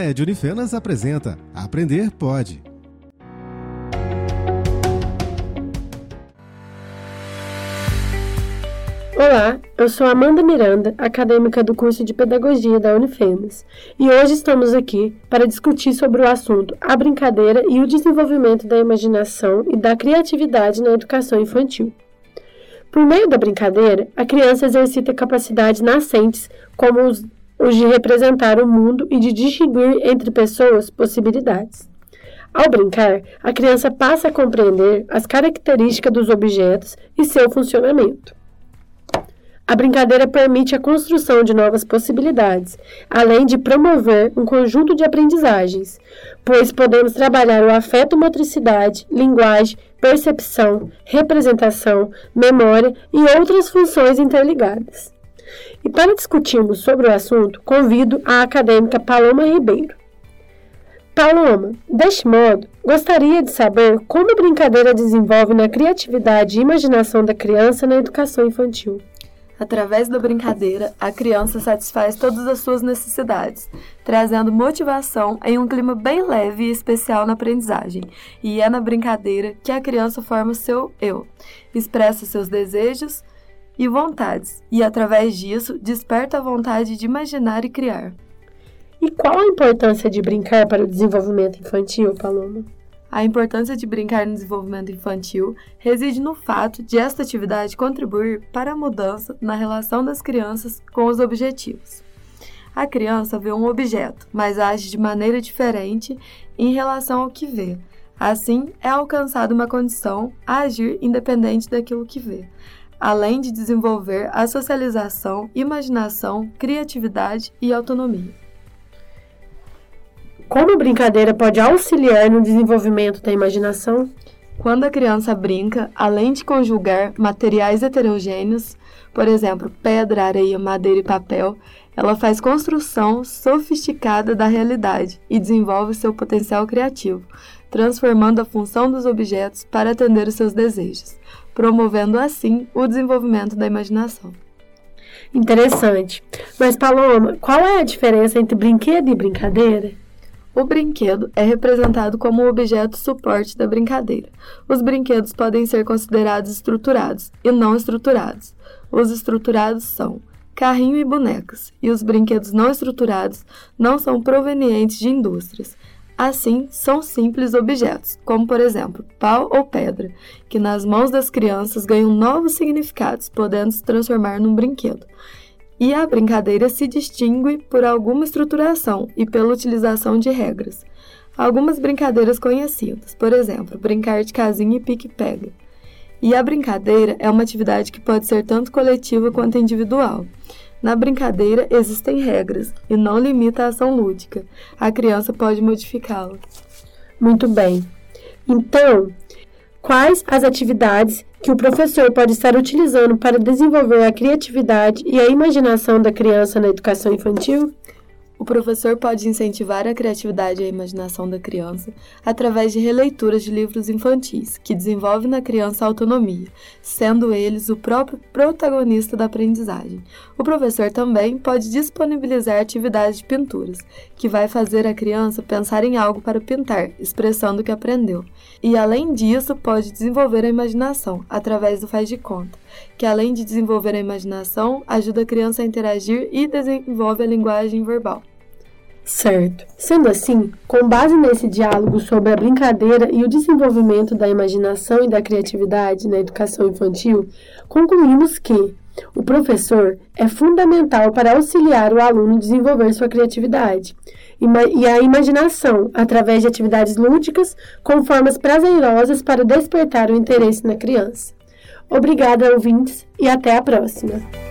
NED Unifenas apresenta Aprender Pode. Olá, eu sou Amanda Miranda, acadêmica do curso de Pedagogia da Unifenas, e hoje estamos aqui para discutir sobre o assunto a brincadeira e o desenvolvimento da imaginação e da criatividade na educação infantil. Por meio da brincadeira, a criança exercita capacidades nascentes, como os, os de representar o mundo e de distinguir entre pessoas possibilidades. Ao brincar, a criança passa a compreender as características dos objetos e seu funcionamento. A brincadeira permite a construção de novas possibilidades, além de promover um conjunto de aprendizagens, pois podemos trabalhar o afeto-motricidade, linguagem, percepção, representação, memória e outras funções interligadas. E para discutirmos sobre o assunto, convido a acadêmica Paloma Ribeiro. Paloma, deste modo, gostaria de saber como a brincadeira desenvolve na criatividade e imaginação da criança na educação infantil. Através da brincadeira, a criança satisfaz todas as suas necessidades, trazendo motivação em um clima bem leve e especial na aprendizagem. E é na brincadeira que a criança forma o seu eu, expressa seus desejos e vontades, e através disso desperta a vontade de imaginar e criar. E qual a importância de brincar para o desenvolvimento infantil, Paloma? A importância de brincar no desenvolvimento infantil reside no fato de esta atividade contribuir para a mudança na relação das crianças com os objetivos. A criança vê um objeto, mas age de maneira diferente em relação ao que vê. Assim, é alcançada uma condição a agir independente daquilo que vê, além de desenvolver a socialização, imaginação, criatividade e autonomia. Como a brincadeira pode auxiliar no desenvolvimento da imaginação? Quando a criança brinca, além de conjugar materiais heterogêneos, por exemplo, pedra, areia, madeira e papel, ela faz construção sofisticada da realidade e desenvolve seu potencial criativo, transformando a função dos objetos para atender os seus desejos, promovendo assim o desenvolvimento da imaginação. Interessante. Mas, Paloma, qual é a diferença entre brinquedo e brincadeira? O brinquedo é representado como o objeto suporte da brincadeira. Os brinquedos podem ser considerados estruturados e não estruturados. Os estruturados são carrinho e bonecas, e os brinquedos não estruturados não são provenientes de indústrias. Assim, são simples objetos, como por exemplo, pau ou pedra, que nas mãos das crianças ganham novos significados, podendo se transformar num brinquedo e a brincadeira se distingue por alguma estruturação e pela utilização de regras. Algumas brincadeiras conhecidas, por exemplo, brincar de casinha e pique-pega. E a brincadeira é uma atividade que pode ser tanto coletiva quanto individual. Na brincadeira existem regras e não limita a ação lúdica. A criança pode modificá-la. Muito bem. Então, quais as atividades que o professor pode estar utilizando para desenvolver a criatividade e a imaginação da criança na educação infantil? O professor pode incentivar a criatividade e a imaginação da criança através de releituras de livros infantis, que desenvolvem na criança a autonomia, sendo eles o próprio protagonista da aprendizagem. O professor também pode disponibilizar atividades de pinturas, que vai fazer a criança pensar em algo para pintar, expressando o que aprendeu. E além disso, pode desenvolver a imaginação através do faz de conta, que além de desenvolver a imaginação, ajuda a criança a interagir e desenvolve a linguagem verbal. Certo. Sendo assim, com base nesse diálogo sobre a brincadeira e o desenvolvimento da imaginação e da criatividade na educação infantil, concluímos que o professor é fundamental para auxiliar o aluno a desenvolver sua criatividade e a imaginação através de atividades lúdicas com formas prazerosas para despertar o interesse na criança. Obrigada, ouvintes, e até a próxima!